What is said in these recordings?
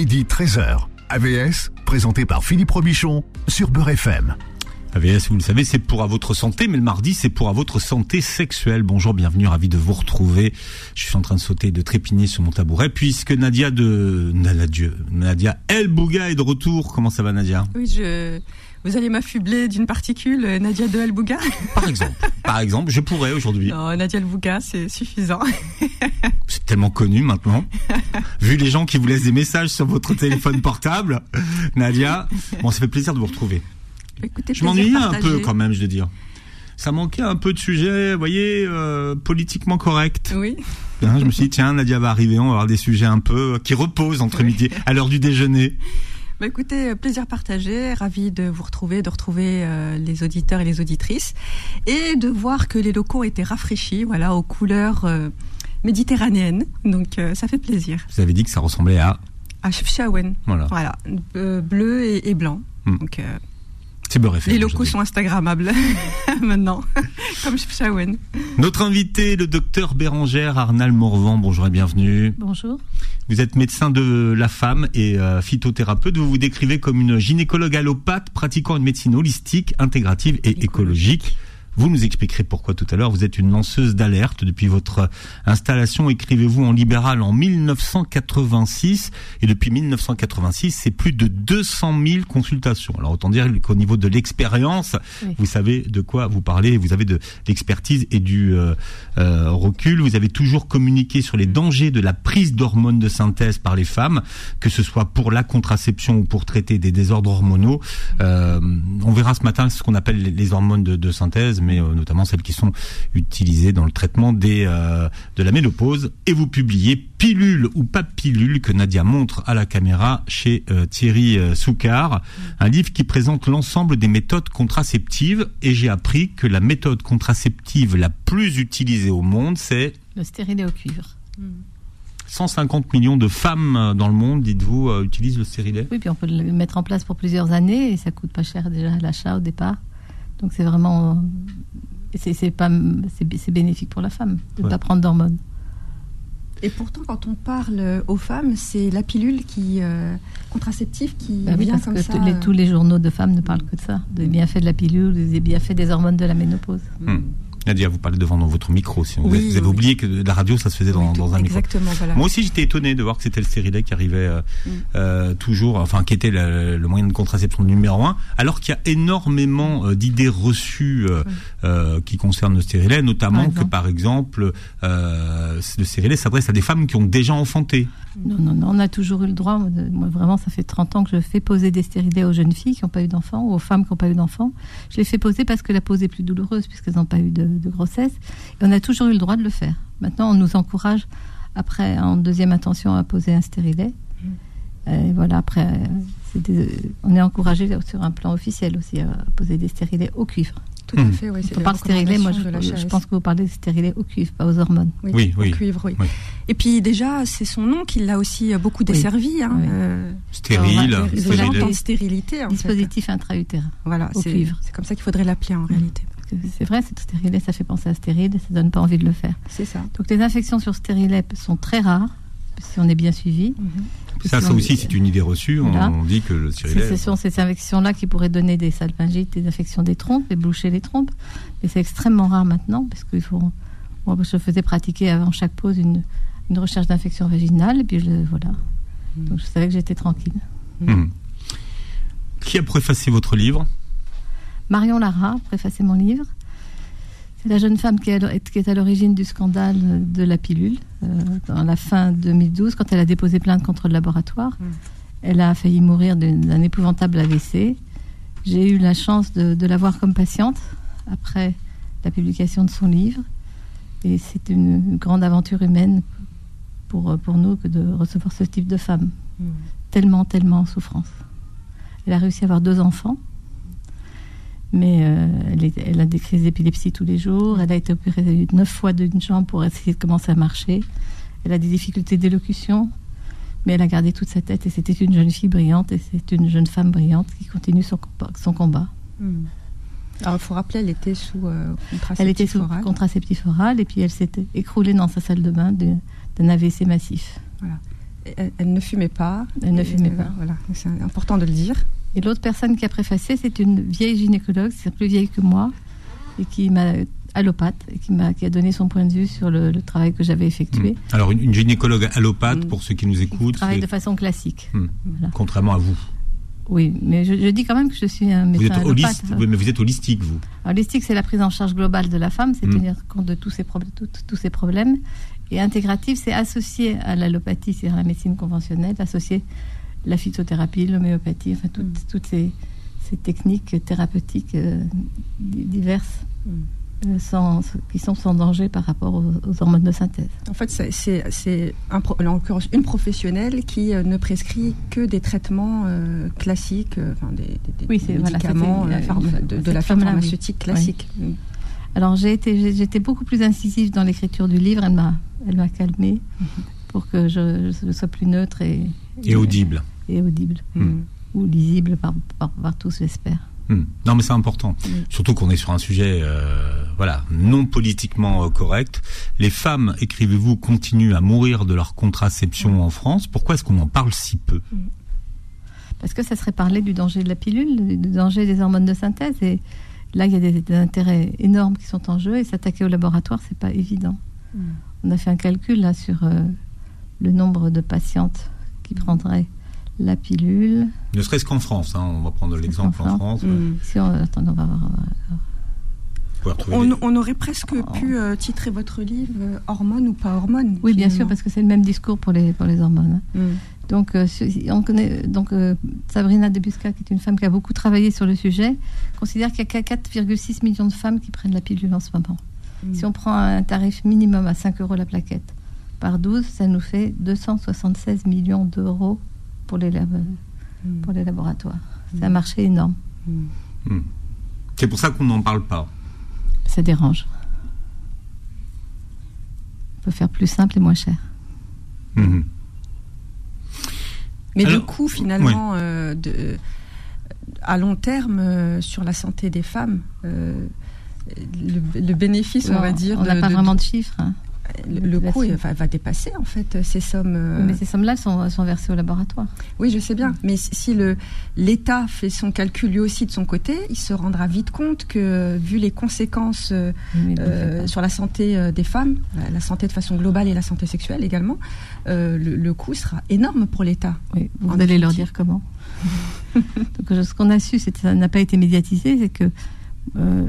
midi 13h. AVS, présenté par Philippe Robichon sur Beurre FM. AVS, vous le savez, c'est pour à votre santé, mais le mardi, c'est pour à votre santé sexuelle. Bonjour, bienvenue, ravi de vous retrouver. Je suis en train de sauter, de trépigner sur mon tabouret, puisque Nadia de Nadia, Nadia El Bouga est de retour. Comment ça va, Nadia? Oui, je. Vous allez m'affubler d'une particule, Nadia de El Bouga Par exemple. Par exemple, je pourrais aujourd'hui. Non, Nadia El Bouga, c'est suffisant. c'est tellement connu maintenant. Vu les gens qui vous laissent des messages sur votre téléphone portable, Nadia, bon, ça fait plaisir de vous retrouver. Écoutez, je m'ennuyais un peu quand même, je dois dire. Ça manquait un peu de sujets, vous voyez, euh, politiquement corrects. Oui. Hein, je me suis dit, tiens, Nadia va arriver, on va avoir des sujets un peu qui reposent entre midi, à l'heure du déjeuner. Bah écoutez, euh, plaisir partagé, ravi de vous retrouver, de retrouver euh, les auditeurs et les auditrices, et de voir que les locaux étaient rafraîchis, voilà, aux couleurs méditerranéennes. Donc ça fait plaisir. Vous avez dit que ça ressemblait à à Chefchaouen. Voilà. Voilà, bleu et, et blanc. Hmm. Donc les locaux sont Instagrammables maintenant, comme Shawen. Notre invité, le docteur Bérangère Arnal Morvan. Bonjour et bienvenue. Bonjour. Vous êtes médecin de la femme et euh, phytothérapeute. Vous vous décrivez comme une gynécologue allopathe pratiquant une médecine holistique, intégrative et écologique. Vous nous expliquerez pourquoi tout à l'heure. Vous êtes une lanceuse d'alerte depuis votre installation. Écrivez-vous en libéral en 1986 et depuis 1986, c'est plus de 200 000 consultations. Alors autant dire qu'au niveau de l'expérience, vous savez de quoi vous parlez. Vous avez de l'expertise et du euh, euh, recul. Vous avez toujours communiqué sur les dangers de la prise d'hormones de synthèse par les femmes, que ce soit pour la contraception ou pour traiter des désordres hormonaux. Euh, on verra ce matin ce qu'on appelle les hormones de, de synthèse mais euh, notamment celles qui sont utilisées dans le traitement des, euh, de la ménopause. Et vous publiez Pilule ou pas pilule que Nadia montre à la caméra chez euh, Thierry Soukar, un livre qui présente l'ensemble des méthodes contraceptives. Et j'ai appris que la méthode contraceptive la plus utilisée au monde, c'est le stérilet au cuivre. 150 millions de femmes dans le monde, dites-vous, utilisent le stérilet Oui, puis on peut le mettre en place pour plusieurs années et ça coûte pas cher déjà à l'achat au départ. Donc c'est vraiment c'est pas c'est bénéfique pour la femme de ne pas prendre d'hormones. Et pourtant, quand on parle aux femmes, c'est la pilule qui euh, contraceptive qui bah vient comme ça. Les, tous les journaux de femmes ne parlent que de ça, des bienfaits de la pilule, des bienfaits des hormones de la ménopause. Hmm. Nadia, vous parlez devant votre micro. Si vous, avez, oublié que la radio, ça se faisait dans, dans un exactement, Voilà. Moi aussi, j'étais étonné de voir que c'était le stérilet qui arrivait euh, mm. euh, toujours, enfin, qui était le, moyen de contraception numéro un, alors qu'il y a énormément euh, d'idées reçues qui concernent le stérilet, notamment que, par exemple, le stérilet s'adresse à des femmes qui ont déjà enfanté. Non, non, non, on a toujours eu le droit. Moi, vraiment, ça fait 30 ans que je fais poser des stérilets aux jeunes filles qui n'ont pas eu d'enfants ou aux femmes qui n'ont pas eu d'enfants. Je les fais poser parce que la pose est plus douloureuse puisqu'elles n'ont pas eu de, grossesse. Et on a toujours eu le droit de le faire. Maintenant, on nous encourage, après, en deuxième intention, à poser un stérilet. Mmh. Et voilà, après, on est encouragé sur un plan officiel aussi à poser des stérilets au cuivre. Tout à hmm. fait, oui. On parle stérilet, moi je, je, pense que vous parlez de stérilet au cuivre, pas aux hormones. Oui, oui. Au cuivre, oui. Et puis déjà, c'est son nom qui l'a aussi beaucoup desservi. Hein, euh, Stérile, en stérilité. En Dispositif intra-utérin. Voilà, c'est comme ça qu'il faudrait l'appeler en réalité. C'est vrai, c'est stérilet, ça fait penser à stérile, ça donne pas envie de le faire. C'est ça. Donc les infections sur stérilet sont très rares si on est bien suivi. Mhm. Ça, ça aussi, c'est une idée reçue. On, dit que le stérilet. Ce sont ces infections-là qui pourraient donner des salpingites, des infections des trompes, et boucher les trompes. Mais c'est extrêmement rare maintenant, parce qu'il faut. Moi, je faisais pratiquer avant chaque pause une, une recherche d'infection vaginale, et puis je, voilà. Mm. Donc je savais que j'étais tranquille. Mm. Qui a préfacé votre livre? Marion Lara préfacé mon livre. C'est la jeune femme qui est à l'origine du scandale de la pilule. Euh, dans la fin 2012, quand elle a déposé plainte contre le laboratoire, mm. elle a failli mourir d'un épouvantable AVC. J'ai eu la chance de, la voir comme patiente après la publication de son livre. Et c'est une, grande aventure humaine pour, pour nous que de recevoir ce type de femme. Mm. Tellement, tellement en souffrance. Elle a réussi à avoir deux enfants mais euh, elle, a des crises d'épilepsie tous les jours. Elle a été opérée neuf fois d'une jambe pour essayer de commencer à marcher. Elle a des difficultés d'élocution, mais elle a gardé toute sa tête et c'était une jeune fille brillante et c'est une jeune femme brillante qui continue son, son combat. Hmm. Alors il faut rappeler, elle était sous euh, contraceptif Elle était sous contraceptif oral et puis elle s'était écroulée dans sa salle de bain d'un AVC massif. Voilà. Elle, elle ne fumait pas. Elle ne fumait pas. Voilà, c'est important de le dire. Et l'autre personne qui a préfacé, c'est une vieille gynécologue, c'est plus vieille que moi, et qui m'a allopathe, et qui m'a qui a donné son point de vue sur le, le travail que j'avais effectué. Hmm. Alors, une, une gynécologue allopathe, Mm. pour ceux qui nous Qui écoutent, travaille c'est- de façon classique. Hmm. Voilà. contrairement à vous. Oui, mais je, je dis quand même que je suis un Vous médecin êtes, allopathe. holiste, oui, mais vous êtes holistique, vous. Holistique, c'est la prise en charge globale de la femme, c'est tenir compte de tous ces, problèmes, tout- tous ces problèmes. Et intégrative, c'est associé à l'allopathie, c'est-à-dire la médecine conventionnelle, associé la phytothérapie, l'homéopathie, enfin toutes, Mm. toutes ces, ces techniques thérapeutiques euh, di- diverses Mm. euh, sans, qui sont sans danger par rapport aux, aux hormones de synthèse. En fait, c'est- un une professionnelle qui euh, ne prescrit que des traitements euh, classiques, enfin, des, des- Oui, médicaments de, de cette la pharmaceutique classique. Alors j'ai été, j'étais beaucoup plus incisive dans l'écriture du livre, elle m'a, elle m'a calmée pour que je, je sois plus neutre et, Et audible. et audible. Mm. ou lisible par, par, par tous, j'espère. Hmm. Non, mais c'est important. Surtout qu'on est sur un sujet, euh, voilà, non politiquement euh, correct. Les femmes, écrivez-vous, continuent à mourir de leur contraception en France. Pourquoi est-ce qu'on en parle si peu? Parce que ça serait parler du danger de la pilule, du danger des hormones de synthèse. Et là, il y a des, des intérêts énormes qui sont en jeu. Et s'attaquer au laboratoire, c'est pas évident. Mm. On a fait un calcul là sur euh, le nombre de patientes qui prendraient la pilule. Ne serait-ce qu'en France. hein, on va prendre l'exemple en France. Si on, attends, on va voir. On, les- on aurait presque Oh. pu euh, titrer votre livre euh, Hormones ou pas hormones Oui, bien sûr, parce que c'est le même discours pour les, pour les hormones. hein. Mm. Donc, euh, si- on connaît, donc euh, Sabrina Debusca, qui est une femme qui a beaucoup travaillé sur le sujet, considère qu'il n'y a qu'à 4,6 millions de femmes qui prennent la pilule en ce moment. Mm. Si on prend un tarif minimum à 5 euros la plaquette par 12, ça nous fait 276 millions d'euros pour les, lab- Mm. pour les laboratoires. C'est un marché énorme. Mm. C'est pour ça qu'on n'en parle pas. Ça dérange. On peut faire plus simple et moins cher. Mais Alors, du coup, finalement, euh, de, à long terme, euh, sur la santé des femmes, euh, le, le bénéfice, on va dire, on n'a pas de- vraiment de chiffres. hein. Le, le coût est- va, va dépasser en fait ces sommes. euh, Mais ces sommes-là sont, versées au laboratoire. Oui, je sais bien. Mais si l'État fait son calcul lui aussi de son côté, il se rendra vite compte que vu les conséquences euh, euh, sur la santé euh, des femmes, la, la santé de façon globale et la santé sexuelle également, euh, le, le coût sera énorme pour l'État. Oui, vous En allez leur dire comment. Donc, ce qu'on a su, c'est que ça n'a pas été médiatisé, c'est que euh,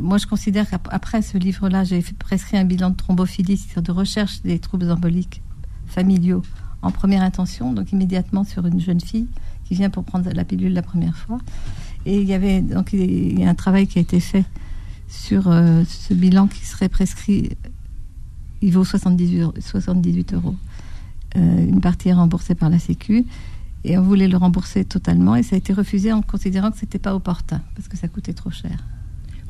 moi, je considère qu'après ce livre-là, j'ai prescrit un bilan de thrombophilie, c'est-à-dire de recherche des troubles emboliques familiaux en première intention, donc immédiatement sur une jeune fille qui vient pour prendre la pilule la première fois. Et il y avait donc a un travail qui a été fait sur euh, ce bilan qui serait prescrit. Il vaut 78 euros. 78 euros. Euh, une partie est remboursée par la Sécu et on voulait le rembourser totalement et ça a été refusé en considérant que c'était pas opportun parce que ça coûtait trop cher.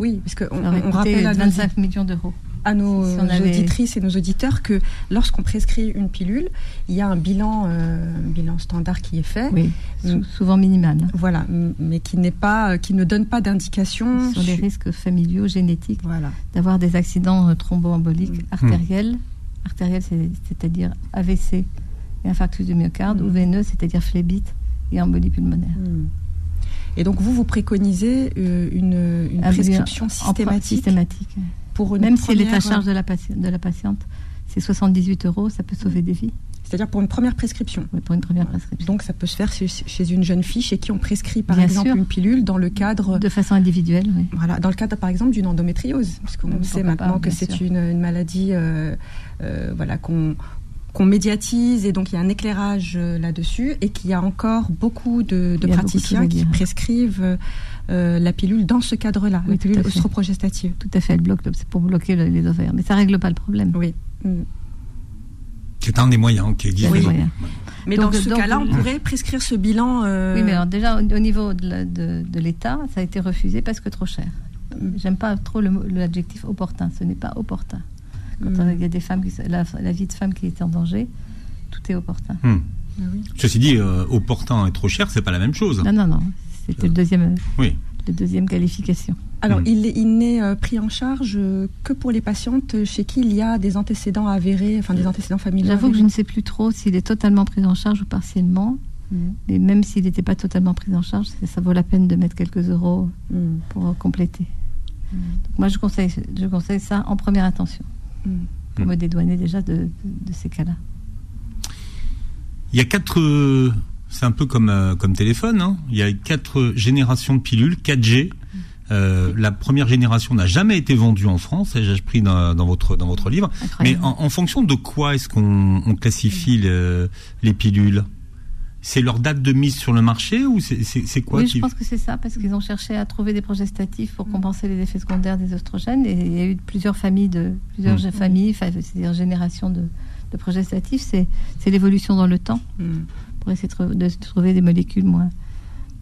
Oui, parce qu'on on rappelle à nos, 25 millions d'euros. à nos si on avait- auditrices et nos auditeurs que lorsqu'on prescrit une pilule, il y a un bilan, euh, un bilan standard qui est fait. Oui, sou- Mm. souvent minimal. hein, Voilà, mais qui n'est pas, qui ne donne pas d'indication sur les su- risques familiaux, génétiques, Voilà. d'avoir des accidents euh, thromboemboliques Mm. artériels. Artériels, c'est- c'est-à-dire AVC et infarctus du myocarde, Mm. ou veineux, c'est-à-dire phlébite et embolie pulmonaire. Et donc vous, vous préconisez euh, une, une Un prescription systématique systématique. pour une Même si elle est à première- charge de la, de la patiente, c'est 78 euros, ça peut sauver des vies C'est-à-dire pour une première prescription. oui, pour une première prescription. Donc ça peut se faire chez, chez une jeune fille chez qui on prescrit par Bien exemple sûr. une pilule dans le cadre De façon individuelle, oui. voilà dans le cadre par exemple d'une endométriose puisqu'on sait maintenant pas, que c'est une maladie euh, euh, voilà qu'on qu'on médiatise et donc il y a un éclairage euh, là-dessus et qu'il y a encore beaucoup de, beaucoup praticiens qui prescrivent euh, la pilule dans ce cadre-là, Oui, la tout pilule à fait. œstroprogestative. Tout à fait, elle bloque, le- c'est pour bloquer le- les ovaires. Mais ça règle pas le problème. Oui. Mm. C'est un des moyens qui existe. Oui. Mais Donc, dans ce donc, cas-là, on pourrait prescrire ce bilan. euh, Oui, mais alors déjà, au, au niveau de, la- de- de l'État, ça a été refusé parce que trop cher. J'aime pas trop le mot- l'adjectif opportun. Ce n'est pas opportun. Quand Mm. euh, il y a des femmes, qui, la, la vie de femme qui est en danger, tout est opportun. Hmm. Ah oui. Ceci dit, euh, opportun et trop cher, c'est pas la même chose. Non, non, non. C'était le deuxième, Oui. le deuxième qualification. Alors, il, il n'est euh, pris en charge euh, que pour les patientes chez qui il y a des antécédents avérés, enfin des antécédents familiaux. J'avoue que je ne sais plus trop s'il est totalement pris en charge ou partiellement. Mm. Mais même s'il n'était pas totalement pris en charge, ça, ça vaut la peine de mettre quelques euros pour euh, compléter. Donc moi, je conseille, je conseille ça en première intention. Pour Mm. me dédouaner déjà de, de- de ces cas-là. Il y a quatre. euh, c'est un peu comme euh, comme téléphone. Hein. Il y a quatre générations de pilules 4G. Euh, la première génération n'a jamais été vendue en France, j'ai appris dans, dans votre dans votre livre. Mais en, en fonction de quoi est-ce qu'on on classifie le- les pilules? C'est leur date de mise sur le marché ou c'est quoi oui, qui- je pense que c'est ça, parce qu'ils ont cherché à trouver des progestatifs pour compenser les effets secondaires des oestrogènes. Et il y a eu plusieurs familles, de, plusieurs Mm. familles, enfin, c'est-à-dire générations de, de progestatifs. C'est c'est l'évolution dans le temps Mm. pour essayer de, trou- de trouver des molécules moins,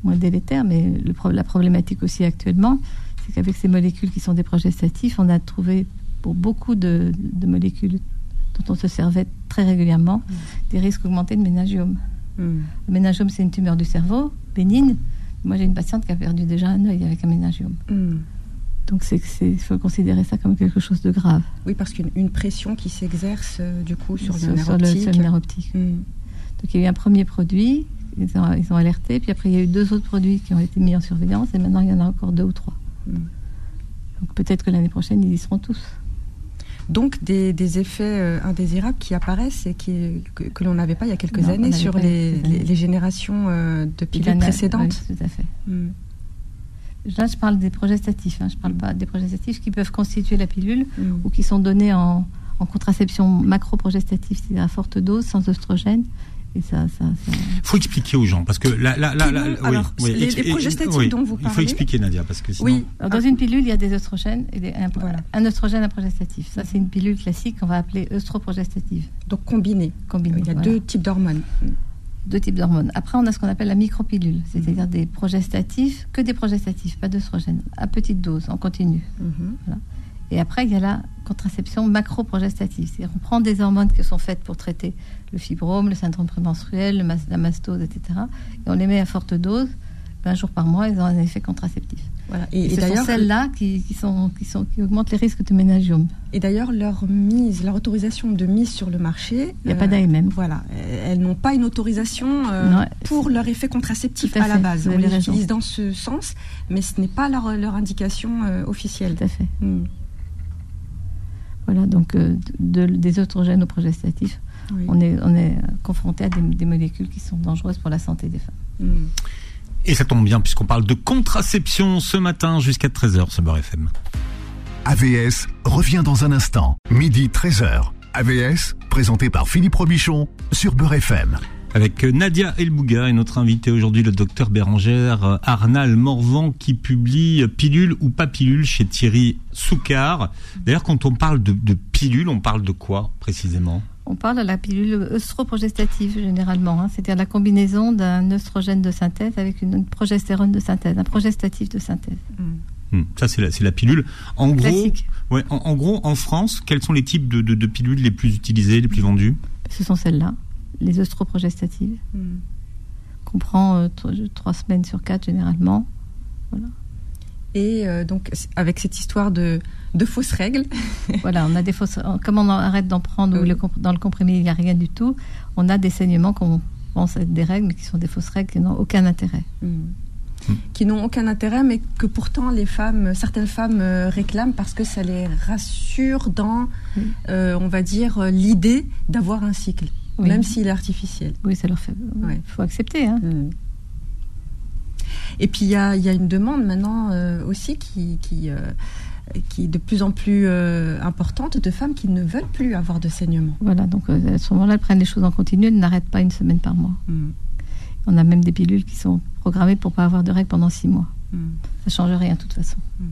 moins délétères. Mais le la problématique aussi actuellement, c'est qu'avec ces molécules qui sont des progestatifs, on a trouvé pour beaucoup de, de molécules dont on se servait très régulièrement des risques augmentés de ménagiome. Mm. Le ménagiome, c'est une tumeur du cerveau, bénigne. Moi, j'ai une patiente qui a perdu déjà un œil avec un ménagiome. Mm. Donc, c'est il faut considérer ça comme quelque chose de grave Oui, parce qu'une une pression qui s'exerce euh, du coup sur, le nerf sur le, sur le nerf optique. Mm. Donc, il y a eu un premier produit, ils ont, ils ont alerté, puis après, il y a eu deux autres produits qui ont été mis en surveillance, et maintenant, il y en a encore deux ou trois. Mm. Donc, peut-être que l'année prochaine, ils y seront tous. Donc des, des effets euh, indésirables qui apparaissent et qui, que, que l'on n'avait pas il y a quelques Non, années sur les, les- générations euh, de a- précédentes. oui, tout à fait. Mm. Là, je parle des progestatifs. Hein. Je parle pas des progestatifs qui peuvent constituer la pilule Mm. ou qui sont donnés en, en contraception macro-progestative, c'est-à-dire à forte dose, sans oestrogène. Et ça, ça, ça- faut expliquer aux gens parce que là, là, là, Qui là- non oui, Alors, oui, les- les progestatifs oui, dont vous Il faut parlez- expliquer Nadia parce que sinon. Oui. Alors, dans une pilule, il y a des oestrogènes et des, un, Voilà. un oestrogène, un progestatif. Ça, c'est une pilule classique qu'on va appeler œstroprogestative, Donc combinés. combinée. Il y a voilà. deux types d'hormones. Deux types d'hormones. Après, on a ce qu'on appelle la micropilule, c'est-à-dire des progestatifs, que des progestatifs, pas d'œstrogènes, à petite dose, en continu. Mhm. Et après, il y a la contraception macro-progestative. C'est-à-dire qu'on prend des hormones qui sont faites pour traiter le fibrome, le syndrome prémenstruel, le la mastose, etc. Et on les met à forte dose. Un jour par mois, ils ont un effet contraceptif. Voilà. Et, Et, et ce sont d'ailleurs, celles-là qui, qui sont, qui, sont, qui augmentent les risques de ménagiome. et d'ailleurs, leur mise, leur autorisation de mise sur le marché. Il n'y a euh, pas d'AMM. Voilà, elles n'ont pas une autorisation euh, Non, pour leur effet contraceptif à à, la base. On les raison. utilise dans ce sens, mais ce n'est pas leur, leur indication euh, officielle. Tout à fait. Mm. Voilà, donc euh, de- des oestrogènes aux progestatifs, Oui. on est, on est confronté à des, des molécules qui sont dangereuses pour la santé des femmes. Mm. Et ça tombe bien puisqu'on parle de contraception ce matin jusqu'à 13h sur Beurre FM. AVS revient dans un instant, midi 13h. AVS, présenté par Philippe Robichon sur Beurre FM. Avec Nadia Elbouga et notre invité aujourd'hui, le docteur Bérangère euh, Arnal Morvan, qui publie Pilule ou pas pilule chez Thierry Soucard. D'ailleurs, quand on parle de, de pilule, on parle de quoi précisément? On parle de la pilule œstroprogestative généralement, hein, c'est-à-dire la combinaison d'un œstrogène de synthèse avec une, une progestérone de synthèse, un progestatif de synthèse. Mm. Hmm, Ça, c'est la, c'est la pilule. En gros, ouais, en, en gros, en France, quels sont les types de, de- de pilules les plus utilisées, les plus vendues? Ce sont celles-là, les œstroprogestatives, Mm. qu'on prend euh, tro- trois semaines sur quatre généralement. Et euh, donc, avec cette histoire de, de fausses règles, voilà, on a des fausses. Comme on arrête d'en prendre ou Oui. dans le comprimé il n'y a rien du tout, on a des saignements qu'on pense être des règles, mais qui sont des fausses règles qui n'ont aucun intérêt. mm, qui n'ont aucun intérêt, mais que pourtant les femmes, certaines femmes euh, réclament parce que ça les rassure dans, euh, on va dire, l'idée d'avoir un cycle, Oui. même s'il est artificiel. Oui, ça leur fait. Il Ouais. faut accepter. Hein. Et puis il y a, il y a une demande maintenant euh, aussi qui, qui, euh, qui est de plus en plus euh, importante de femmes qui ne veulent plus avoir de saignement. Voilà, donc à ce moment-là, elles prennent les choses en continu, elles n'arrêtent pas une semaine par mois. Mm. On a même des pilules qui sont programmées pour pas avoir de règles pendant six mois. Mm. Ça change rien de toute façon. Mm.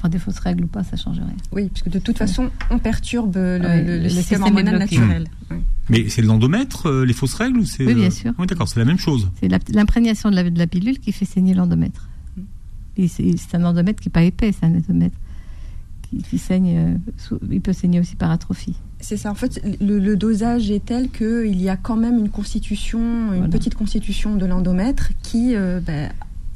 Enfin, des fausses règles ou pas, ça change rien. Oui, puisque de toute façon, on perturbe le, Oui, le- le le système, hormonal naturel. Oui. Mais c'est l'endomètre, euh, les fausses règles ou c'est Oui, bien euh, sûr. Oui, d'accord, c'est la même chose. C'est l'imprégnation de la, de la pilule qui fait saigner l'endomètre. Mm. Et c'est un endomètre qui n'est pas épais, c'est un endomètre qui, qui saigne. euh, sous- il peut saigner aussi par atrophie. C'est ça. En fait, le, le dosage est tel qu'il y a quand même une constitution, une Voilà. petite constitution de l'endomètre qui euh, ben,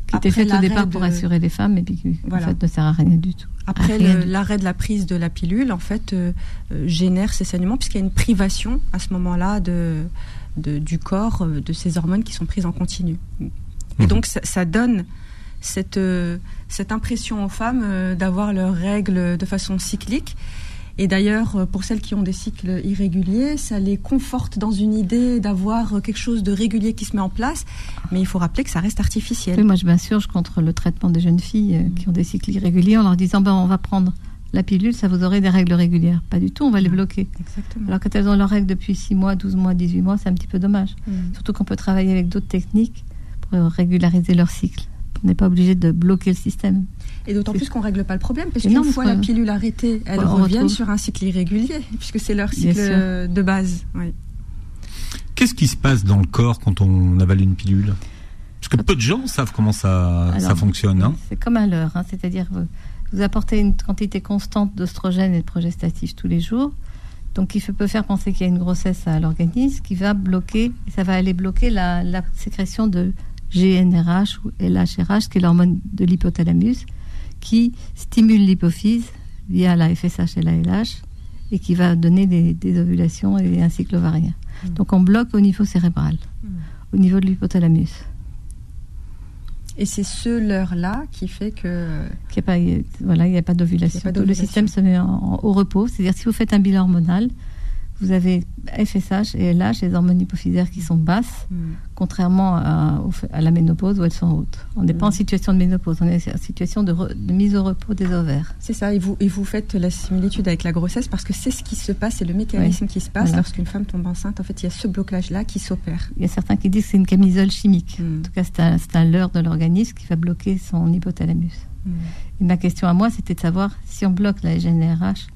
qui était faite au départ pour assurer les femmes, et puis qui en fait ne sert à rien du tout. Après l'arrêt de la prise de la pilule, en fait, euh, euh, génère ces saignements puisqu'il y a une privation à ce moment-là de, du corps euh, de ces hormones qui sont prises en continu. Et mhm. donc ça, donne cette, cette impression aux femmes d'avoir leurs règles de façon cyclique et d'ailleurs, euh, pour celles qui ont des cycles irréguliers, ça les conforte dans une idée d'avoir quelque chose de régulier qui se met en place. Mais il faut rappeler que ça reste artificiel. moi, je m'insurge contre le traitement des jeunes filles euh, qui ont des cycles irréguliers en leur disant ben, on va prendre la pilule, ça vous aurez des règles régulières. Pas du tout, on va les bloquer. Exactement. Alors quand elles ont leurs règles depuis 6 mois, 12 mois, 18 mois, c'est un petit peu dommage. Mm. Surtout qu'on peut travailler avec d'autres techniques pour régulariser leur cycle. On n'est pas obligé de bloquer le système. Et d'autant plus qu'on ne règle pas le problème, parce qu'une fois la pilule arrêtée, elles reviennent sur un cycle irrégulier, puisque c'est leur cycle de base. Qu'est-ce qui se passe dans le corps quand on avale une pilule? Parce que peu de gens savent comment ça, ça fonctionne. Hein. C'est comme un leurre, hein. c'est-à-dire vous apportez une quantité constante d'oestrogène et de progestatifs tous les jours. Donc, il peut faire penser qu'il y a une grossesse à l'organisme qui va bloquer, ça va aller bloquer la, la sécrétion de GNRH ou LHRH, qui est l'hormone de l'hypothalamus, qui stimule l'hypophyse via la FSH et la LH et qui va donner des, ovulations et un cycle ovarien. Mm. Donc on bloque au niveau cérébral, mm. au niveau de l'hypothalamus. Et c'est ce leurre-là qui fait que... N'y a pas, voilà, il a pas d'ovulation. Le système se met au repos. C'est-à-dire si vous faites un bilan hormonal, vous avez FSH et LH, les hormones hypophysaires qui sont basses, hmm. contrairement à, la ménopause où elles sont hautes. On n'est pas en hmm. situation de ménopause, on est en situation de, mise au repos des ovaires. C'est ça, et vous, et vous faites la similitude avec la grossesse parce que c'est ce qui se passe, c'est le mécanisme qui se passe lorsqu'une femme tombe enceinte. En fait, il y a ce blocage-là qui s'opère. Il y a certains qui disent que c'est une camisole chimique. Hmm. En tout cas, c'est un, un leurre de l'organisme qui va bloquer son hypothalamus. Et ma question à moi, c'était de savoir si on bloque la GNRH,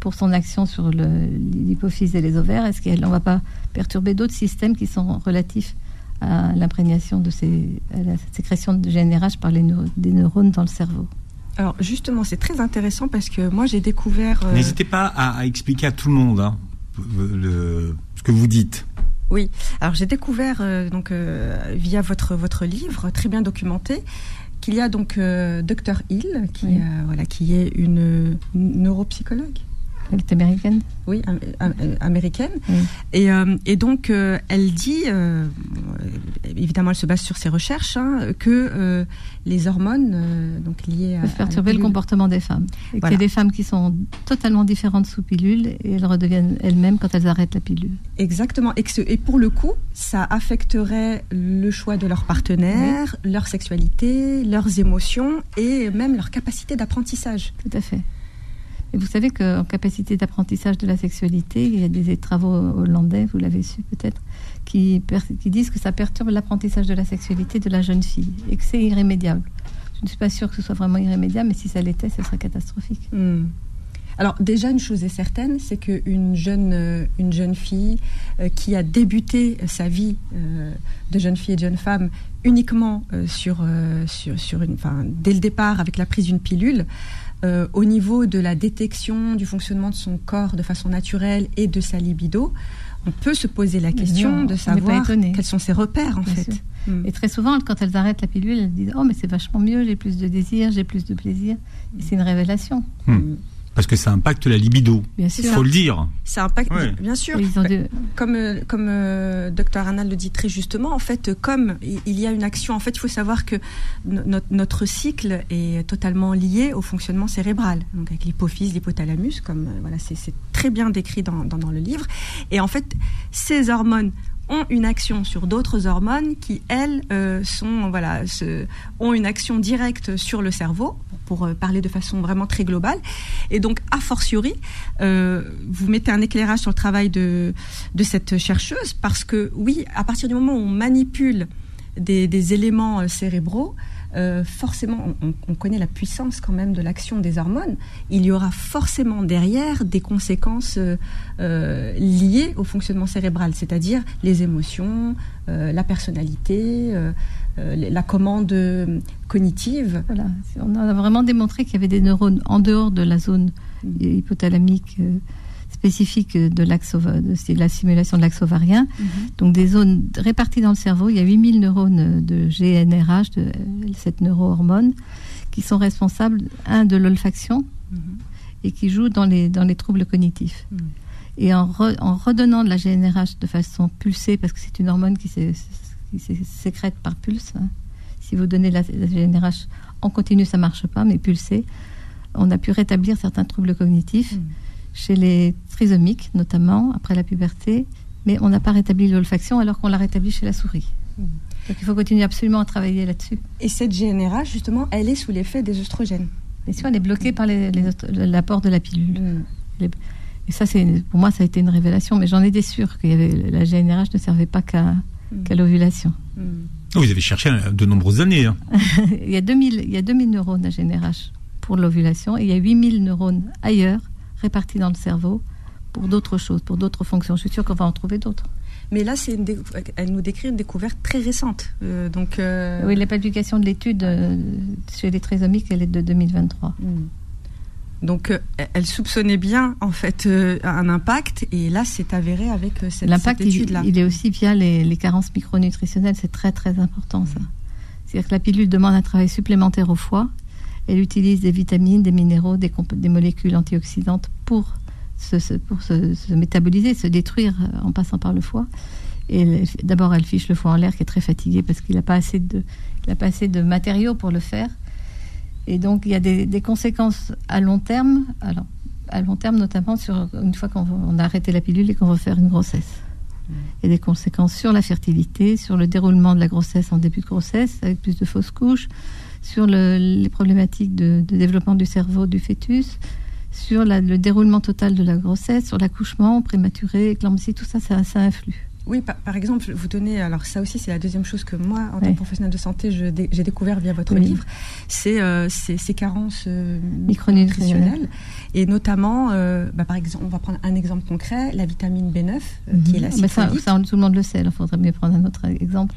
pour son action sur l'hypophyse et les ovaires Est-ce qu'on ne va pas perturber d'autres systèmes qui sont relatifs à l'imprégnation de ces, à la sécrétion de GNRH par les des neurones dans le cerveau? Alors justement, c'est très intéressant parce que moi j'ai découvert. Euh, N'hésitez pas à, expliquer à tout le monde hein, ce que vous dites. Oui, alors j'ai découvert euh, donc euh, via votre votre livre très bien documenté qu'il y a donc Dr Hill qui voilà qui est une neuropsychologue. Elle est américaine? Oui, américaine. Et, euh, et, donc, euh, elle dit, euh, évidemment, elle se base sur ses recherches, hein, que les hormones donc liées à. peuvent perturber le comportement des femmes. Et qu'il y a des femmes qui sont totalement différentes sous pilule et elles redeviennent elles-mêmes quand elles arrêtent la pilule. Exactement. Et, et, pour le coup, ça affecterait le choix de leur partenaire, leur sexualité, leurs émotions et même leur capacité d'apprentissage. Tout à fait. Et vous savez qu'en capacité d'apprentissage de la sexualité, il y a des travaux hollandais, vous l'avez su peut-être, qui, disent que ça perturbe l'apprentissage de la sexualité de la jeune fille et que c'est irrémédiable. Je ne suis pas sûre que ce soit vraiment irrémédiable, mais si ça l'était, ce serait catastrophique. Hmm. Alors déjà, une chose est certaine, c'est qu'une jeune, euh, une jeune fille euh, qui a débuté sa vie euh, de jeune fille et de jeune femme uniquement sur, sur, sur une, dès le départ avec la prise d'une pilule, euh, au niveau de la détection du fonctionnement de son corps de façon naturelle et de sa libido, on peut se poser la question de savoir quels sont ses repères en fait. Mm. Et très souvent, quand elles arrêtent la pilule, elles disent Oh, mais c'est vachement mieux, j'ai plus de désir, j'ai plus de plaisir. Et c'est une révélation. Hmm parce que ça impacte la libido. Il faut le dire. Ça impacte, bien sûr. Comme, euh, comme euh, Dr Arnal le dit très justement, en fait, comme il y a une action, en fait, il faut savoir que notre, cycle est totalement lié au fonctionnement cérébral, donc avec l'hypophyse, l'hypothalamus, comme euh, voilà, c'est très bien décrit dans, dans, le livre. Et en fait, ces hormones ont une action sur d'autres hormones qui, elles, voilà, ont une action directe sur le cerveau pour euh, parler de façon vraiment très globale. Et donc, a fortiori, euh, vous mettez un éclairage sur le travail de, de cette chercheuse, parce que oui, à partir du moment où on manipule des, éléments euh, forcément, on, connaît la puissance quand même de l'action des hormones. Il y aura forcément derrière des conséquences liées au fonctionnement cérébral, c'est-à-dire les émotions, la personnalité, euh, la commande cognitive. Voilà. On a vraiment démontré qu'il y avait des neurones en dehors de la zone hypothalamique, spécifiques de, l'axe de la simulation de l'axe ovarien. Mhm. Donc des zones réparties dans le cerveau. Il y a 8000 neurones de GNRH, de cette neurohormone, qui sont responsables, un, de l'olfaction mhm. et qui jouent dans les, dans les troubles cognitifs. Mhm. Et en, en, redonnant de la GNRH de façon pulsée, parce que c'est une hormone qui se sécrète par pulse, hein. si vous donnez la, la GNRH en continu, ça marche pas, mais pulsée, on a pu rétablir certains troubles cognitifs chez les trisomiques, notamment après la puberté, mais on n'a pas rétabli l'olfaction alors qu'on l'a rétabli chez la souris. Hmm. Donc il faut continuer absolument à travailler là-dessus. Et cette GNRH, justement, elle est sous l'effet des oestrogènes Bien sûr, elle est bloquée par l'apport de la pilule. Hmm. Et ça, pour moi, ça a été une révélation, mais j'en étais sûre que la GNRH ne servait pas qu'à hmm. l'ovulation. Vous avez cherché de nombreuses années. Hein. il, y a 2000, il y a 2000 neurones à GNRH pour l'ovulation et il y a 8000 neurones ailleurs répartis dans le cerveau pour d'autres choses, pour d'autres fonctions. Je suis sûre qu'on va en trouver d'autres. Mais là, c'est elle nous décrit une découverte très récente. Euh, donc, euh, Oui, la publication de l'étude euh, chez les trisomiques, elle est de 2023. Hmm. Donc, elle soupçonnait bien, en fait, un impact, et là, c'est avéré avec cette, L'impact, étude-là. Il, il, est aussi via les, les carences micronutritionnelles, c'est très, très important, ça. C'est-à-dire que la pilule demande un travail supplémentaire au foie, elle utilise des vitamines, des minéraux, des, molécules antioxydantes pour, se, pour se, métaboliser, se détruire euh, en passant par le foie. Et d'abord, elle fiche le foie en l'air qui est très fatigué parce qu'il n'a pas, assez de, pas assez de matériaux pour le faire. Et donc, il y a des, conséquences à long terme. Alors, à long terme, notamment sur une fois qu'on a arrêté la pilule et qu'on va faire une grossesse. Il y a des conséquences sur la fertilité, sur le déroulement de la grossesse en début de grossesse, avec plus de fausses couches, sur les problématiques de, développement du cerveau du fœtus, sur le déroulement total de la grossesse, sur l'accouchement prématuré, éclampsie, tout ça, ça, ça influe. Oui, par, exemple, vous donnez, alors ça aussi c'est la deuxième chose que moi, en tant que professionnel de santé, j'ai découvert via votre livre, c'est euh, ces, carences euh, micronutritionnelles. Et notamment, euh, bah, par exemple, on va prendre un exemple concret, la vitamine B9, qui est la mhm. ça, ça, tout le monde le sait, il faudrait mieux prendre un autre exemple.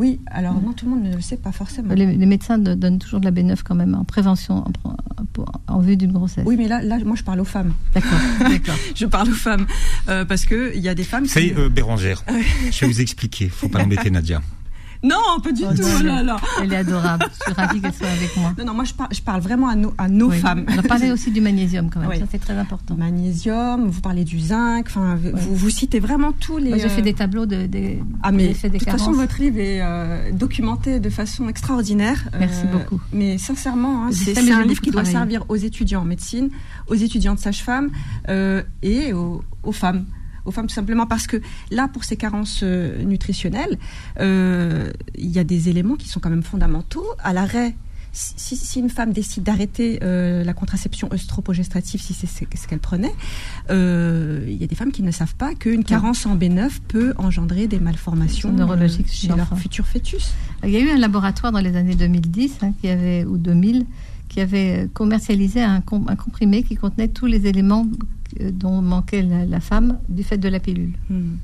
Oui, alors non, tout le monde ne le sait pas forcément. Les, médecins donnent toujours de la B9 quand même en prévention, en, vue d'une grossesse. Oui, mais là, là, moi, je parle aux femmes. D'accord, je parle aux femmes euh, parce que il y a des femmes. Ça y est, euh, Bérangère. je vais vous expliquer. Faut pas embêter Nadia. Non, pas du oh, tout. Oh elle est adorable. Je suis ravie qu'elle soit avec moi. Non, non, moi je, je parle vraiment à nos, à nos femmes. On parler aussi du magnésium quand même. Ça c'est très important. Magnésium, vous parlez du zinc. Enfin, vous, vous, citez vraiment tous les. Moi j'ai fait des tableaux de, ah, mais de toute façon votre livre est euh, documenté de façon extraordinaire. Merci euh, beaucoup. Mais sincèrement, hein, c'est un livre qui doit servir aux étudiants en médecine, aux étudiants de sage-femme euh, et aux, aux femmes aux femmes tout simplement parce que là, pour ces carences euh, nutritionnelles, euh, il y a des éléments qui sont quand même fondamentaux. À l'arrêt, si, une femme décide d'arrêter euh, la contraception œstroprogestative, si c'est ce qu'elle prenait, il y a des femmes qui ne savent pas qu'une carence en B9 peut engendrer des malformations neurologiques chez leur futur fœtus. Il y a eu un laboratoire dans les années 2010 hein, qui avait, ou 2000 qui avait commercialisé un, un comprimé qui contenait tous les éléments dont manquait la, femme du fait de la pilule. Hmm.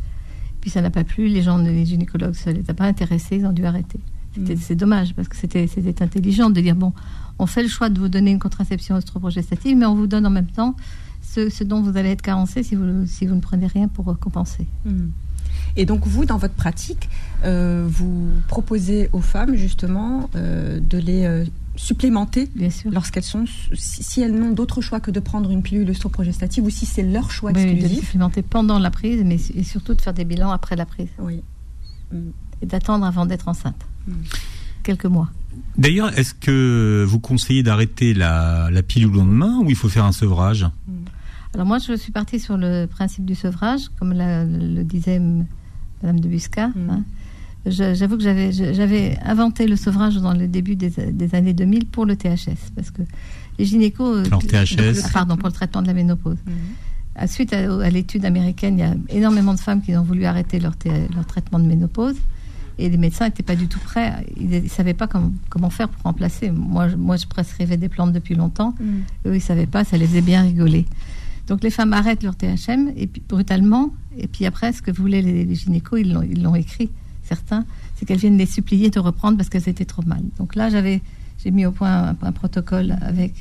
Puis ça n'a pas plu, les gens, les gynécologues, ça ne les a pas intéressés, ils ont dû arrêter. Hmm. C'est dommage parce que c'était intelligent de dire bon, on fait le choix de vous donner une contraception oestroprogestative, mais on vous donne en même temps ce, dont vous allez être carencé si vous, si vous ne prenez rien pour compenser. Hmm. Et donc vous, dans votre pratique, euh, vous proposez aux femmes justement euh, de les euh, supplémenter lorsqu'elles sont, si, elles n'ont d'autre choix que de prendre une pilule œstroprogestative ou si c'est leur choix exclusif. de supplémenter pendant la prise, mais et surtout de faire des bilans après la prise. Oui. Mm. Et d'attendre avant d'être enceinte. Mm. Quelques mois. D'ailleurs, est-ce que vous conseillez d'arrêter la, pilule au lendemain ou il faut faire un sevrage? Mm. Alors moi, je suis partie sur le principe du sevrage, comme le disait Madame de Busca. Hein. J'avoue que j'avais inventé le sevrage dans le début des, années 2000 pour le THS, parce que les gynécos... Alors, THS Pardon, pour le traitement de la ménopause. Mhm. Suite à, l'étude américaine, il y a énormément de femmes qui ont voulu arrêter leur, leur traitement de ménopause. Et les médecins n'étaient pas du tout prêts. Ils ne savaient pas comment, comment, faire pour remplacer. Moi, je, moi, je prescrivais des plantes depuis longtemps. Mhm. Eux, ils ne savaient pas. Ça les faisait bien rigoler. Donc, les femmes arrêtent leur THM, et puis, brutalement. Et puis après, ce que voulaient les, les gynécos, ils l'ont écrit certains, c'est qu'elles viennent les supplier de reprendre parce qu'elles étaient trop mal. Donc là, j'avais, j'ai mis au point un, protocole avec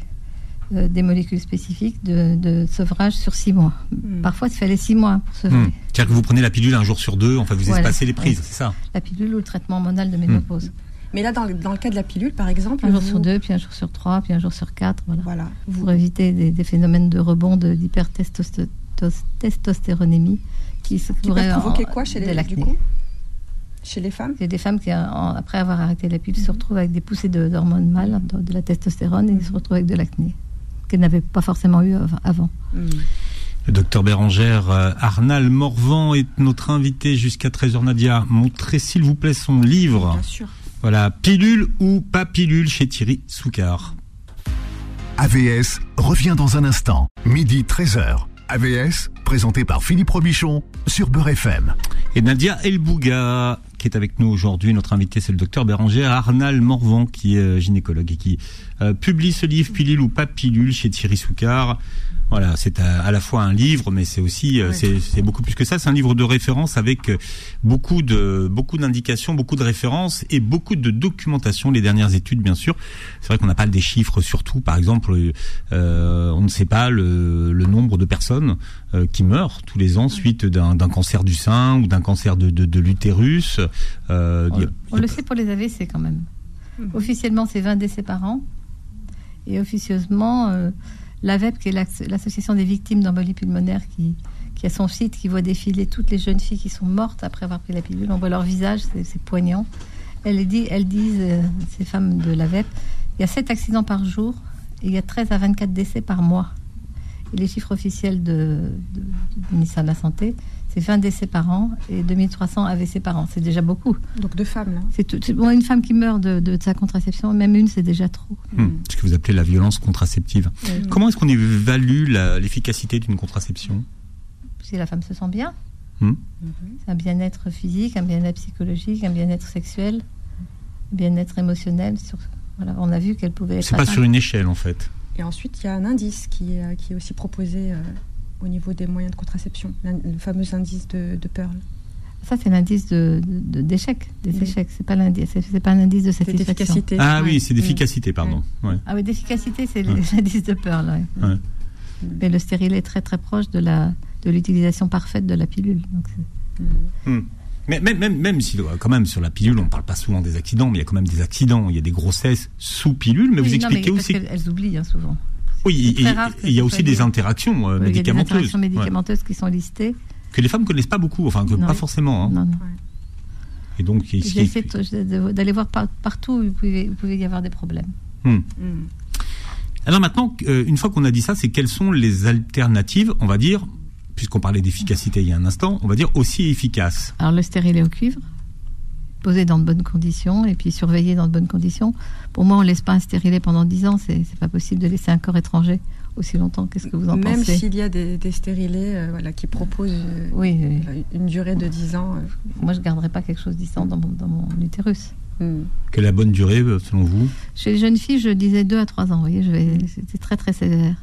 euh, des molécules spécifiques de, de sevrage sur six mois. Hmm. Parfois, il fallait six mois pour sevrer. Hmm. C'est-à-dire que vous prenez la pilule un jour sur deux, enfin vous Voilà. espacez les prises, c'est ça La pilule ou le traitement hormonal de ménopause. Mais là, dans, le- dans le cas de la pilule, par exemple, Un jour vous- sur deux, puis un jour sur trois, puis un jour sur quatre. Voilà. Voilà. Vous, Pour éviter des, des phénomènes de rebond de- d'hypertestostéronémie qui se qui pourraient provoquer en- quoi chez les, du coup? Chez les femmes Il y a des femmes qui, en- après avoir arrêté la pilule, se Mhm. retrouvent avec des poussées de- d'hormones mâles, de, de la testostérone, et se retrouvent avec de l'acné qu'elles n'avaient pas forcément eu av- avant. Hmm. Le docteur Bérangère euh, Arnal Morvan est notre invité jusqu'à 13h Nadia. Montrez s'il vous plaît son livre. Bien sûr. Voilà, pilule ou pas pilule chez Thierry Soucard. AVS revient dans un instant, midi 13h. AVS, présenté par Philippe Robichon sur Beurre FM. Et Nadia Elbouga, qui est avec nous aujourd'hui. Notre invité, c'est le docteur Bérangère Arnal Morvan, qui est euh, gynécologue et qui euh, publie ce livre, Pilule ou pas pilule, chez Thierry Soucard. Voilà, c'est à, à la fois un livre, mais c'est aussi, euh, Ouais. c'est beaucoup plus que ça. C'est un livre de référence avec euh, beaucoup de beaucoup d'indications, beaucoup de références et beaucoup de documentation. Les dernières études, bien sûr. C'est vrai qu'on n'a pas des chiffres sur tout. Par exemple, euh, on ne sait pas le, le nombre de personnes euh, qui meurent tous les ans suite d'un cancer du sein ou d'un cancer de, de, de l'utérus. Euh, On, a- le sait pour les AVC quand même. Mhm. Officiellement, c'est 20 décès par an. Et officieusement, euh, l'AVEP, qui est l'asso- l'association des victimes d'embolie pulmonaire, qui, a son site, qui voit défiler toutes les jeunes filles qui sont mortes après avoir pris la pilule. On voit leur visage, c'est poignant. Elles, disent, euh, ces femmes de l'AVEP, il y a 7 accidents par jour et il y a 13 à 24 décès par mois. Les chiffres officiels de, de- du ministère de la Santé, c'est 20 décès par an et 2300 AVC par an. C'est déjà beaucoup. Donc deux femmes, là. C'est tout- c'est- bon, une femme qui meurt de, de sa contraception, même une, c'est déjà trop. Hmm, ce que vous appelez la violence contraceptive. Mm. Comment est-ce qu'on évalue la- l'efficacité d'une contraception? Si la femme se sent bien, Hmm. C'est un bien-être physique, un bien-être psychologique, un bien-être sexuel, un bien-être émotionnel. Sur, voilà, on a vu qu'elle pouvait être. C'est pas atteinte. sur une échelle en fait. Et ensuite, il y a un indice qui est, euh, qui est aussi proposé euh, au niveau des moyens de contraception, le fameux indice de, de Pearl. Ça, c'est l'indice de, de- d'échec, des Oui. échecs. C'est pas l'indice, c'est, c'est pas un indice de satisfaction. Ah oui, c'est d'efficacité, pardon. Ouais. Ah oui, d'efficacité, c'est Ouais. l'indice de Pearl. Mais le stérilet est très très proche de la de l'utilisation parfaite de la pilule. Donc c'est-. Hmm. Mais même, même, même si, euh, quand même, sur la pilule, on parle pas souvent des accidents, mais il y a quand même des accidents. Il y a des grossesses sous pilule, mais Oui, vous non, expliquez parce aussi. qu'elles- elles oublient hein, souvent. Oui, que et il y a aussi des interactions euh, Oui, il y a des médicamenteuses. interactions Ouais. médicamenteuses qui sont listées. Que les femmes connaissent pas beaucoup, enfin, que Non. pas forcément. hein. Non, non. Et donc, J'essaie d'aller voir par- partout où il pouvait, où pouvait y avoir des problèmes. Hmm. Mhm. Alors maintenant, euh, une fois qu'on a dit ça, c'est quelles sont les alternatives, on va dire, puisqu'on parlait d'efficacité il y a un instant, on va dire aussi efficaces. Alors le stérilet au cuivre, posé dans de bonnes conditions et puis surveillé dans de bonnes conditions. Pour moi, on laisse pas un stérilet pendant 10 ans. C'est c'est pas possible de laisser un corps étranger aussi longtemps. Qu'est-ce que vous en Même pensez? s'il y a des, des stérilés euh, voilà, qui proposent euh, Oui, une durée de 10 ans. euh, moi je garderai pas quelque chose d'issant dans mon, dans mon utérus. mhm. Quelle est la bonne durée, selon vous? Chez les jeunes filles, je disais 2 à 3 ans. Vous voyez, c'était très très sévère.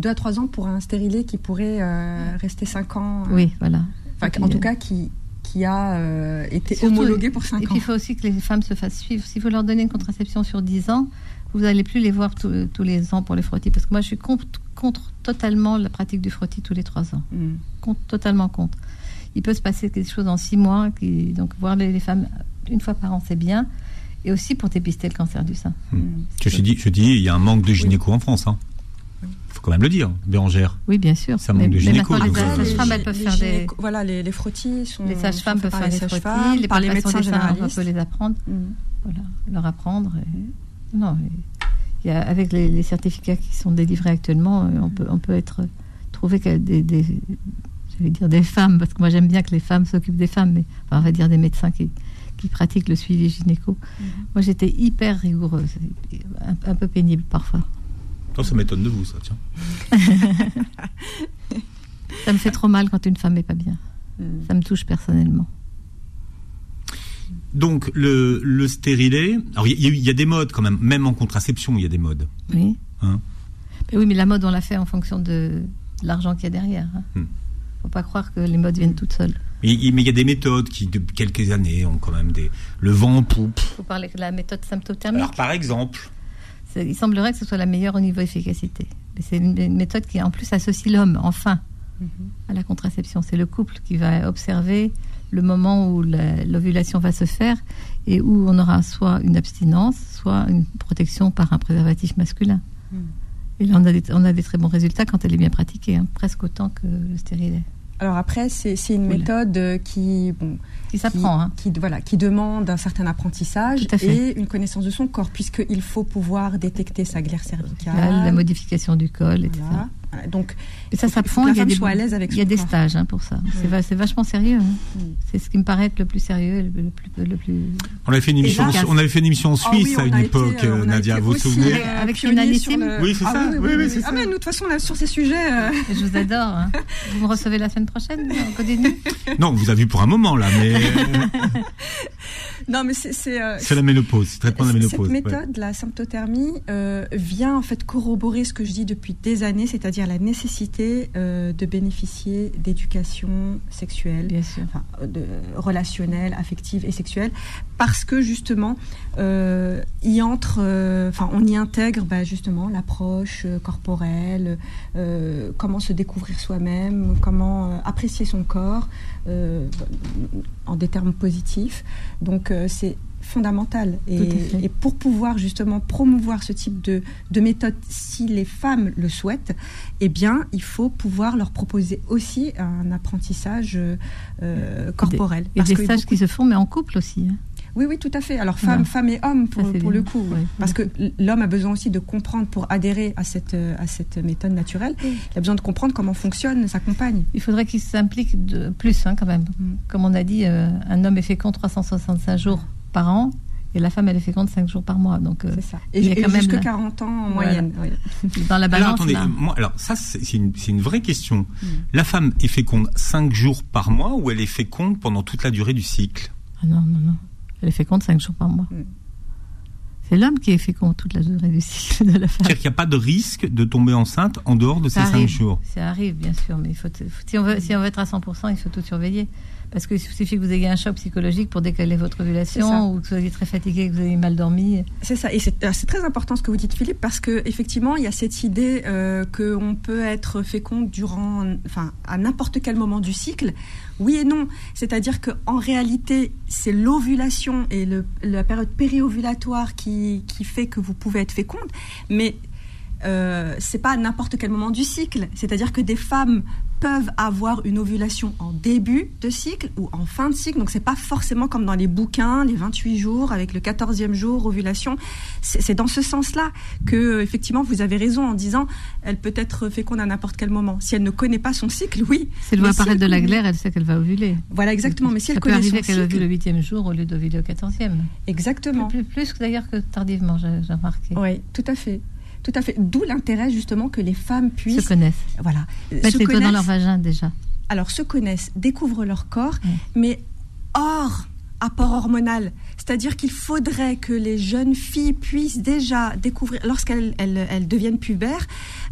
Deux à trois ans pour un stérilet qui pourrait euh, rester 5 ans. Oui, voilà. enfin, en tout cas, qui, qui a euh, été Surtout- homologué pour 5 Et ans. puis il faut aussi que les femmes se fassent suivre. Si vous leur donnez une contraception sur 10 ans, vous n'allez plus les voir tous- tous les ans pour les frottis. Parce que moi, je suis contre, contre totalement la pratique du frottis tous les 3 ans. Contre, totalement contre. Il peut se passer quelque chose en 6 mois. Qui, donc voir les, les femmes une fois par an, c'est bien. Et aussi pour dépister le cancer du sein. Mhm. Je dis, je dis, il y a un manque de gynéco en France. Il faut quand même le dire, Bérangère. Oui, bien sûr. Ça manque de gynéco, maintenant, les sages-femmes, elles peuvent faire des... Voilà, les, les frottis sont. Les sages-femmes peuvent faire des les frottis, les par les médecins seins, on généralistes. peut les apprendre. Mhm. voilà, leur apprendre. et- Non, et il y a, avec les, les certificats qui sont délivrés actuellement, euh, on peut, on peut être trouver des, des, je vais dire des femmes, parce que moi j'aime bien que les femmes s'occupent des femmes, mais enfin, on va dire des médecins qui, qui pratiquent le suivi gynéco. Moi j'étais hyper rigoureuse, un, un peu pénible parfois. Ça, ça m'étonne de vous, ça, tiens. Ça me fait trop mal quand une femme n'est pas bien. Mhm. Ça me touche personnellement. Donc, le, le stérilet. Alors, il y, a- il y a des modes quand même. Même en contraception, il y a des modes. Oui. Hein Mais oui, mais la mode, on l'a fait en fonction de, l'argent qu'il y a derrière. hein. Hmm. Faut pas croire que les modes viennent toutes seules. Mais il y a des méthodes qui, depuis quelques années, ont quand même des, le vent en poupe. Faut parler de la méthode symptothermique. Alors, par exemple, il semblerait que ce soit la meilleure au niveau efficacité. C'est une, méthode qui en plus associe l'homme, enfin, mhm. à la contraception. C'est le couple qui va observer le moment où l'ovulation va se faire et où on aura soit une abstinence, soit une protection par un préservatif masculin. Mhm. Et là, on a, des, on a, des, très bons résultats quand elle est bien pratiquée, hein, presque autant que le stérilet. Alors après, c'est une méthode euh, qui, bon, qui s'apprend, hein. qui, voilà, qui demande un certain apprentissage et une connaissance de son corps, puisqu'il faut pouvoir détecter sa glaire cervicale, la modification du col, etc. Donc, et ça s'apprend. Il y a des, il y a des stages hein, pour ça. C'est vachement sérieux. Hein. C'est ce qui me paraît être le plus sérieux, le, plus, le plus. On avait fait une émission. on avait fait une émission en ah Suisse à une époque, euh, Nadia. Vous vous souvenez Avec une Anissime Oui, c'est ah ça. Oui, oui, ah mais nous de toute façon là sur ces sujets. Euh, Je vous adore. Hein. Vous me recevez la semaine prochaine Non, on vous a vu pour un moment là, mais. non, mais c'est. Euh, c'est la ménopause, traitement de la ménopause. Cette méthode, la symptothermie, vient en fait corroborer ce que je dis depuis des années, c'est-à-dire la nécessité euh, de bénéficier d'éducation sexuelle, de, relationnelle, affective et sexuelle, parce que justement, euh, y entre, euh, enfin, on y intègre bah, justement l'approche corporelle, comment se découvrir soi-même, comment apprécier son corps, en des termes positifs. Donc, c'est fondamentale. Et, pour pouvoir justement promouvoir ce type de, de, méthode, si les femmes le souhaitent, eh bien, il faut pouvoir leur proposer aussi un apprentissage euh, corporel. Y a des, stages qui se font, mais en couple aussi. Hein. Oui, oui, tout à fait. Alors, femme, femme et homme, pour, pour le coup. Parce que l'homme a besoin aussi de comprendre pour adhérer à cette, à cette méthode naturelle. Il a besoin de comprendre comment fonctionne sa compagne. Il faudrait qu'il s'implique plus, hein, quand même. Mm. Comme on a dit, euh, un homme est fécond 365 jours par an. Et la femme, elle est féconde 5 jours par mois. Donc, euh, c'est ça. Et, il y a quand même jusque 40 ans en moyenne. Dans la balance. Alors, attendez, moi, alors ça, c'est une, une, vraie question. Hmm. La femme est féconde 5 jours par mois ou elle est féconde pendant toute la durée du cycle? Ah Non, non, non. Elle est féconde 5 jours par mois. Hmm. C'est l'homme qui est fécond toute la durée du cycle de la femme. C'est-à-dire qu'il n'y a pas de risque de tomber enceinte en dehors de ces 5 jours? Ça arrive, bien sûr, mais il faut si, on veut, si on veut être à 100%, il faut tout surveiller. Parce qu'il suffit que vous ayez un choc psychologique pour décaler votre ovulation ou que vous soyez très fatigué, que vous ayez mal dormi. C'est ça. Et euh, c'est très important ce que vous dites, Philippe, parce qu'effectivement, il y a cette idée euh, qu'on peut être fécond durant, enfin, à n'importe quel moment du cycle. Oui et non. C'est-à-dire qu'en réalité, c'est l'ovulation et le, la période périovulatoire qui, qui fait que vous pouvez être féconde. Mais euh, c'est pas à n'importe quel moment du cycle. C'est-à-dire que des femmes peuvent avoir une ovulation en début de cycle ou en fin de cycle. Donc c'est pas forcément comme dans les bouquins, les 28 jours avec le 14e jour ovulation. C'est dans ce sens-là que effectivement vous avez raison en disant elle peut être féconde à n'importe quel moment. Si elle ne connaît pas son cycle, oui. Si elle voit apparaître de la glaire, elle sait qu'elle va ovuler. Voilà exactement. Mais si elle connaît arriver qu'elle ovule le 8e jour au lieu d'ovuler au 14e. Exactement. Plus, plus d'ailleurs que tardivement, j'ai remarqué. Oui, tout à fait. Tout à fait. D'où l'intérêt justement que les femmes puissent se connaissent. Voilà. Mettre les dans leur vagin déjà. Alors se connaissent, découvrent leur corps, mais hors apport hormonal. C'est-à-dire qu'il faudrait que les jeunes filles puissent déjà découvrir, lorsqu'elles elles, deviennent pubères,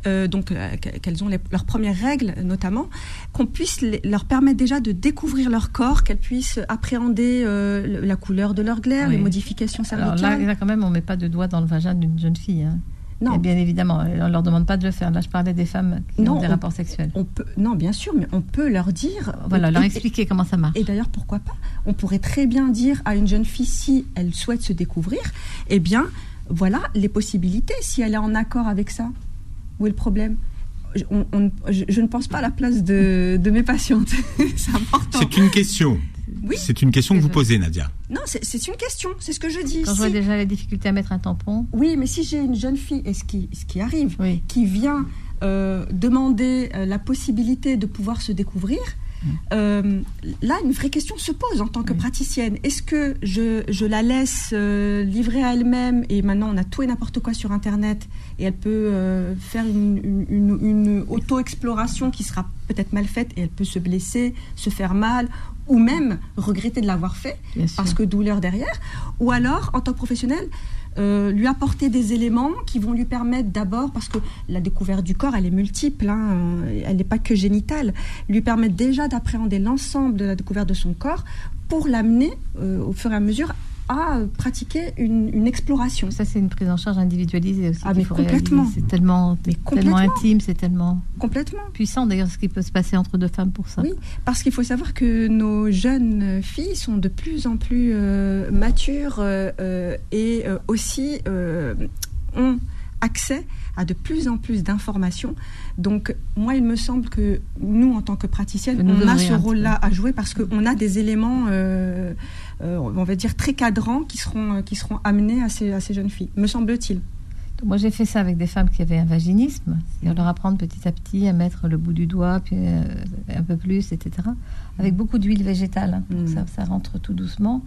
euh, donc euh, qu'elles ont leurs premières règles notamment, qu'on puisse leur permettre déjà de découvrir leur corps, qu'elles puissent appréhender euh, la couleur de leur glaire, les modifications cervicales. Alors là, quand même, on met pas de doigt dans le vagin d'une jeune fille. Hein. Non. bien évidemment, on ne leur demande pas de le faire. Là, je parlais des femmes qui ont des rapports sexuels. On peut, non, bien sûr, mais on peut leur dire. Voilà, leur expliquer comment ça marche. Et d'ailleurs, pourquoi pas? On pourrait très bien dire à une jeune fille, si elle souhaite se découvrir, eh bien, voilà les possibilités, si elle est en accord avec ça. Où est le problème? Je, je, ne pense pas à la place de, de mes patientes. c'est important. C'est une question. C'est une question que vous posez, Nadia. Non, c'est une question, c'est ce que je dis. Quand je vois déjà la difficulté à mettre un tampon. Oui, mais si j'ai une jeune fille, et ce qui, ce qui arrive, qui vient euh, demander euh, la possibilité de pouvoir se découvrir, euh, là, une vraie question se pose en tant que praticienne. Est-ce que je, je, la laisse livrer à elle-même et maintenant on a tout et n'importe quoi sur Internet et elle peut faire une, une, une auto-exploration qui sera peut-être mal faite et elle peut se blesser, se faire mal ou même regretter de l'avoir fait parce que douleur derrière, ou alors en tant que professionnel, euh, lui apporter des éléments qui vont lui permettre d'abord, parce que la découverte du corps, elle est multiple, hein, elle n'est pas que génitale, lui permettre déjà d'appréhender l'ensemble de la découverte de son corps pour l'amener euh, au fur et à mesure à pratiquer une, une exploration. Ça, c'est une prise en charge individualisée aussi. Ah, mais complètement. C'est tellement, Mais tellement intime, c'est tellement Complètement. puissant d'ailleurs ce qui peut se passer entre deux femmes pour ça. Oui, parce qu'il faut savoir que nos jeunes filles sont de plus en plus euh, matures euh, euh, et euh, aussi ont accès à de plus en plus d'informations. Donc, moi, il me semble que nous, en tant que praticiennes, nous on a ce rôle-là à jouer parce qu'on a des éléments, euh, euh, on va dire, très cadrants qui seront, qui seront amenés à ces, à ces jeunes filles, me semble-t-il. Moi, j'ai fait ça avec des femmes qui avaient un vaginisme, c'est-à-dire leur apprendre petit à petit à mettre le bout du doigt, puis euh, un peu plus, etc. Avec beaucoup d'huile végétale, hein. Mm. ça, ça rentre tout doucement.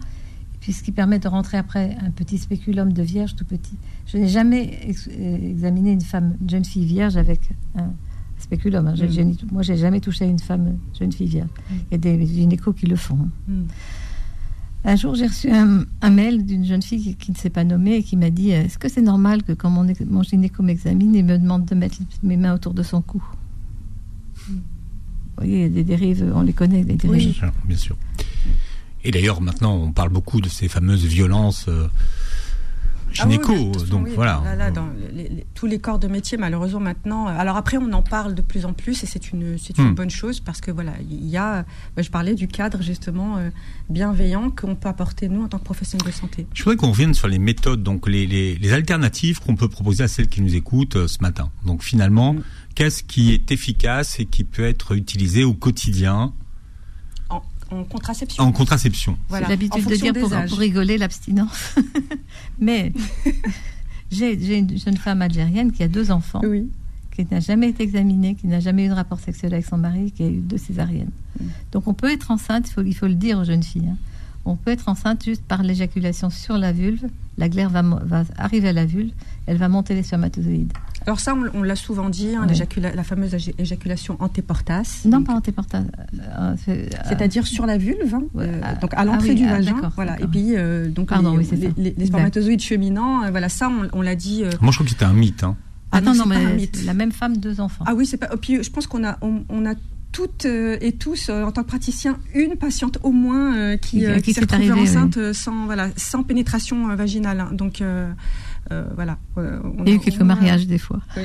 Et puis, ce qui permet de rentrer après un petit spéculum de vierge tout petit. Je n'ai jamais ex- euh, examiné une femme, une jeune fille vierge avec un spéculum. hein. J'ai- Mm. ni- moi, j'ai jamais touché à une femme, jeune fille vierge. Il y a des gynécos qui le font. hein. Mm. Un jour, j'ai reçu un, un mail d'une jeune fille qui, qui ne s'est pas nommée et qui m'a dit Est-ce que c'est normal que quand mon, gynéco m'examine, il me demande de mettre mes mains autour de son cou? Vous voyez, il y a des dérives, on les connaît, les dérives. Bien sûr, bien sûr. Et d'ailleurs, maintenant, on parle beaucoup de ces fameuses violences euh, Ah oui, gynéco. oui, donc oui, voilà. Là, là, dans les- les- tous les corps de métier, malheureusement maintenant. euh, Alors après, on en parle de plus en plus et c'est une c'est une Hmm. bonne chose parce que voilà, il y a. bah, je parlais du cadre justement euh, bienveillant qu'on peut apporter nous en tant que professionnels de santé. Je voudrais qu'on revienne sur les méthodes, donc les, alternatives qu'on peut proposer à celles qui nous écoutent euh, ce matin. Donc finalement, Mm. qu'est-ce qui est efficace et qui peut être utilisé au quotidien En, contraception. en contraception Voilà, J'ai l'habitude de dire pour, rigoler l'abstinence. Mais j'ai une jeune femme algérienne qui a deux enfants, Oui. qui n'a jamais été examinée, qui n'a jamais eu de rapport sexuel avec son mari, qui a eu deux césariennes. Donc on peut être enceinte, il faut, il faut le dire aux jeunes filles. hein. On peut être enceinte juste par l'éjaculation sur la vulve. La glaire va, arriver à la vulve, elle va monter les spermatozoïdes. Alors ça, on, on l'a souvent dit, hein, la fameuse éjaculation antéportas. Non, Donc, pas antéportage. euh, c'est- C'est-à-dire sur la vulve, hein, Ouais, euh, ah, donc à l'entrée ah oui, du ah, vagin, d'accord, voilà. Et puis euh, donc Pardon, les, oui, les- ça. les- les Exact. spermatozoïdes cheminants, euh, voilà ça, on, on l'a dit. euh, Moi, je crois que c'était un mythe. Hein. ah Attends, non, un mais la même femme, deux enfants. Ah oui, c'est pas. et puis je pense qu'on a, on, on a toutes euh, et tous, euh, en tant que praticien, une patiente au moins euh, qui, Qui- s'est retrouvée enceinte sans, voilà, sans pénétration vaginale. hein. Donc euh, euh, voilà. euh, Il y a eu quelques a- mariages des fois. Oui.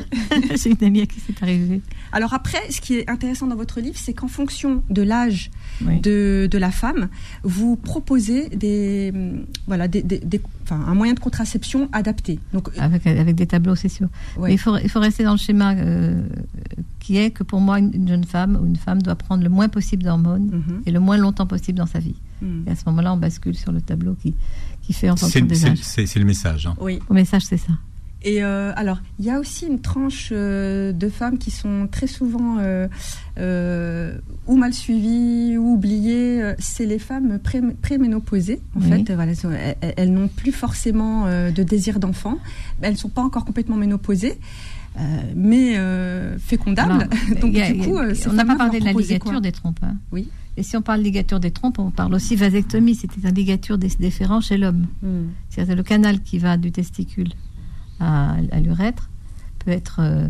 J'ai une amie à qui c'est arrivé. Alors après, ce qui est intéressant dans votre livre, c'est qu'en fonction de l'âge Oui. de, de la femme, vous proposez des, hum, voilà, des, des- des- enfin, un moyen de contraception adapté. Donc, Avec, avec des tableaux, c'est sûr. ouais. Mais il faut, il faut rester dans le schéma euh, qui est que pour moi, une, une jeune femme ou une femme doit prendre le moins possible d'hormones Mhm, et le moins longtemps possible dans sa vie. mhm. Et à ce moment-là, on bascule sur le tableau qui, qui fait en fonction C'est des c'est- âges. c'est- c'est le message. hein. Oui. Au message, c'est ça. Et euh, alors, il y a aussi une tranche euh, de femmes qui sont très souvent euh, euh, ou mal suivies ou oubliées. C'est les femmes pré- préménopausées. En Oui. fait, voilà, elles, n'ont plus forcément euh, de désir d'enfant. Elles ne sont pas encore complètement ménopausées. euh, mais euh, fécondables. Donc, a- du a- coup, ces on n'a pas parlé de la ligature quoi des trompes. hein. Oui. Et si on parle ligature des trompes, on parle aussi vasectomie, c'est une ligature des déférents chez l'homme. Hmm. C'est-à-dire le canal qui va du testicule à, à l'urètre peut être euh,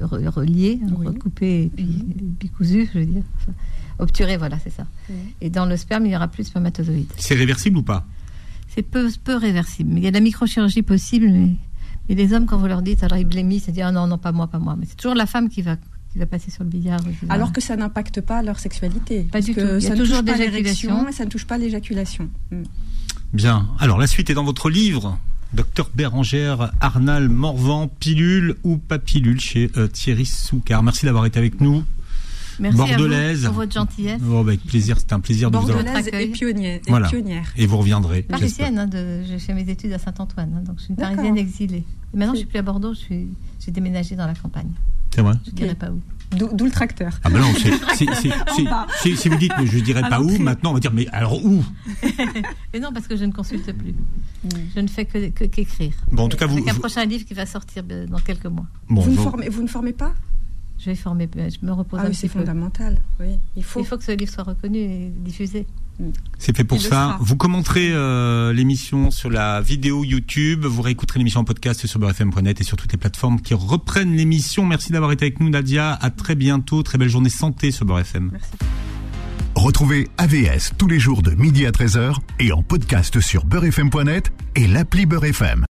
re- relié, Oui. recoupé et puis, Mhm. et puis cousu, je veux dire. Enfin, obturé, voilà, c'est ça. Oui. Et dans le sperme, il n'y aura plus de spermatozoïdes. C'est réversible ou pas? C'est peu, peu réversible. Mais il y a de la microchirurgie possible, mais, mais les hommes, quand vous leur dites, alors ils blémissent, ils disent ah non, non, pas moi, pas moi. Mais c'est toujours la femme qui va, qui va passer sur le billard. Alors que ça n'impacte pas leur sexualité. Pas parce du que tout. Il y a ne toujours touche pas l'érection et ça ne touche pas l'éjaculation. Hmm. Bien. Alors, la suite est dans votre livre. Docteur Bérangère Arnal Morvan, pilule ou pas pilule chez euh, Thierry Soucard. Merci d'avoir été avec nous. Merci Bordelaise. à vous pour votre gentillesse. Oh, avec plaisir, c'était un plaisir de vous avoir. Bordelaise et pionnière. et Voilà. pionnière. Et vous reviendrez. Parisienne, hein, de, j'ai fait mes études à Saint-Antoine, hein, donc je suis une parisienne exilée. Et maintenant, je C'est- suis plus à Bordeaux, je suis, j'ai déménagé dans la campagne. C'est vrai Je dirais Oui. pas où. D'où d'où le tracteur. Ah bah non, c'est- c'est- c'est- c'est- c'est- si vous dites, mais je dirais pas où, maintenant on va dire, mais alors où Mais non, parce que je ne consulte plus. Mm. Je ne fais que, que- qu'écrire. Bon, en tout cas, vous, Avec un prochain livre qui va sortir euh, dans quelques mois. bon, vous, ne vous- formez, vous ne formez pas? Je vais former, je me repose Ah un oui, petit c'est fondamental. Oui, il faut. Il faut que ce livre soit reconnu et diffusé. c'est fait pour ça. sera. Vous commenterez euh, l'émission sur la vidéo YouTube, vous réécouterez l'émission en podcast sur beurrefm.net et sur toutes les plateformes qui reprennent l'émission. Merci d'avoir été avec nous, Nadia. À très bientôt. Très belle journée santé sur Beurre FM. Merci. Retrouvez AVS tous les jours de midi à 13h et en podcast sur beurrefm.net et l'appli Beurrefm.